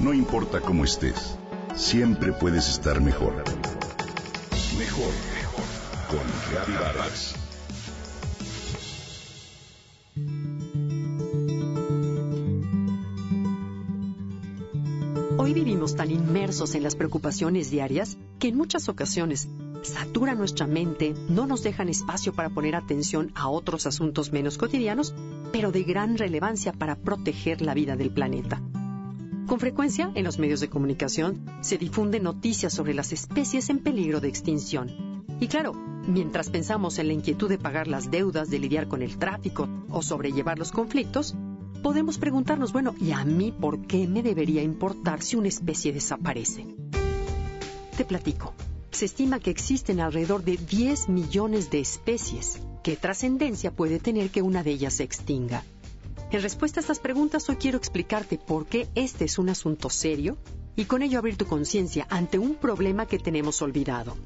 No importa cómo estés, siempre puedes estar mejor. Mejor, mejor. Con Vargas. Hoy vivimos tan inmersos en las preocupaciones diarias que en muchas ocasiones saturan nuestra mente, no nos dejan espacio para poner atención a otros asuntos menos cotidianos, pero de gran relevancia para proteger la vida del planeta. Con frecuencia, en los medios de comunicación se difunden noticias sobre las especies en peligro de extinción. Y claro, mientras pensamos en la inquietud de pagar las deudas, de lidiar con el tráfico o sobrellevar los conflictos, podemos preguntarnos, bueno, ¿y a mí por qué me debería importar si una especie desaparece? Te platico. Se estima que existen alrededor de 10 millones de especies. ¿Qué trascendencia puede tener que una de ellas se extinga? En respuesta a estas preguntas, hoy quiero explicarte por qué este es un asunto serio y con ello abrir tu conciencia ante un problema que tenemos olvidado.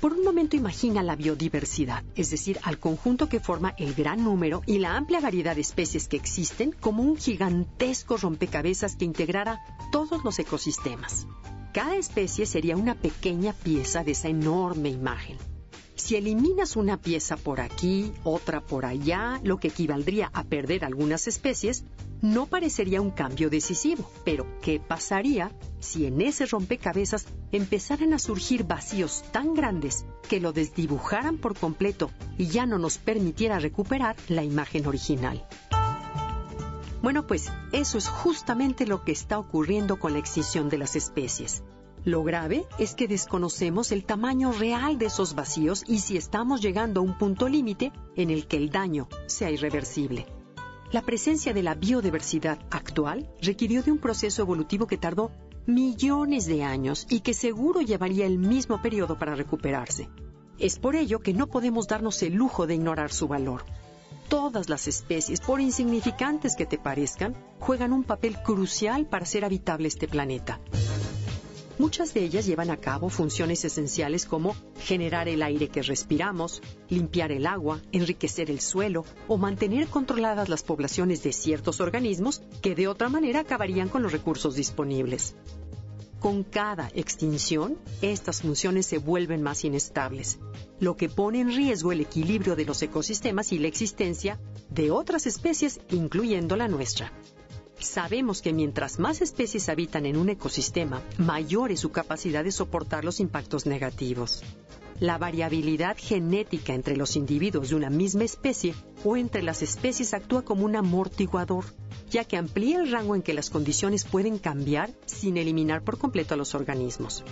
Por un momento imagina la biodiversidad, es decir, al conjunto que forma el gran número y la amplia variedad de especies que existen como un gigantesco rompecabezas que integrara todos los ecosistemas. Cada especie sería una pequeña pieza de esa enorme imagen. Si eliminas una pieza por aquí, otra por allá, lo que equivaldría a perder algunas especies, no parecería un cambio decisivo. Pero, ¿qué pasaría si en ese rompecabezas empezaran a surgir vacíos tan grandes que lo desdibujaran por completo y ya no nos permitiera recuperar la imagen original? Bueno, pues eso es justamente lo que está ocurriendo con la extinción de las especies. Lo grave es que desconocemos el tamaño real de esos vacíos y si estamos llegando a un punto límite en el que el daño sea irreversible. La presencia de la biodiversidad actual requirió de un proceso evolutivo que tardó millones de años y que seguro llevaría el mismo periodo para recuperarse. Es por ello que no podemos darnos el lujo de ignorar su valor todas las especies, por insignificantes que te parezcan, juegan un papel crucial para hacer habitable este planeta. Muchas de ellas llevan a cabo funciones esenciales como generar el aire que respiramos, limpiar el agua, enriquecer el suelo o mantener controladas las poblaciones de ciertos organismos que de otra manera acabarían con los recursos disponibles. Con cada extinción, estas funciones se vuelven más inestables, lo que pone en riesgo el equilibrio de los ecosistemas y la existencia de otras especies, incluyendo la nuestra. Sabemos que mientras más especies habitan en un ecosistema, mayor es su capacidad de soportar los impactos negativos. La variabilidad genética entre los individuos de una misma especie o entre las especies actúa como un amortiguador, ya que amplía el rango en que las condiciones pueden cambiar sin eliminar por completo a los organismos.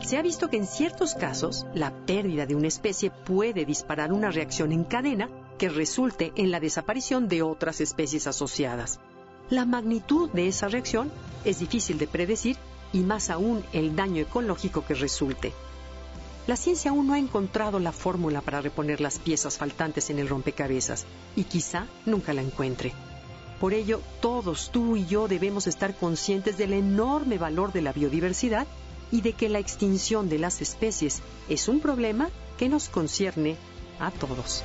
Se ha visto que en ciertos casos la pérdida de una especie puede disparar una reacción en cadena que resulte en la desaparición de otras especies asociadas. La magnitud de esa reacción es difícil de predecir y más aún el daño ecológico que resulte. La ciencia aún no ha encontrado la fórmula para reponer las piezas faltantes en el rompecabezas y quizá nunca la encuentre. Por ello, todos, tú y yo, debemos estar conscientes del enorme valor de la biodiversidad y de que la extinción de las especies es un problema que nos concierne a todos.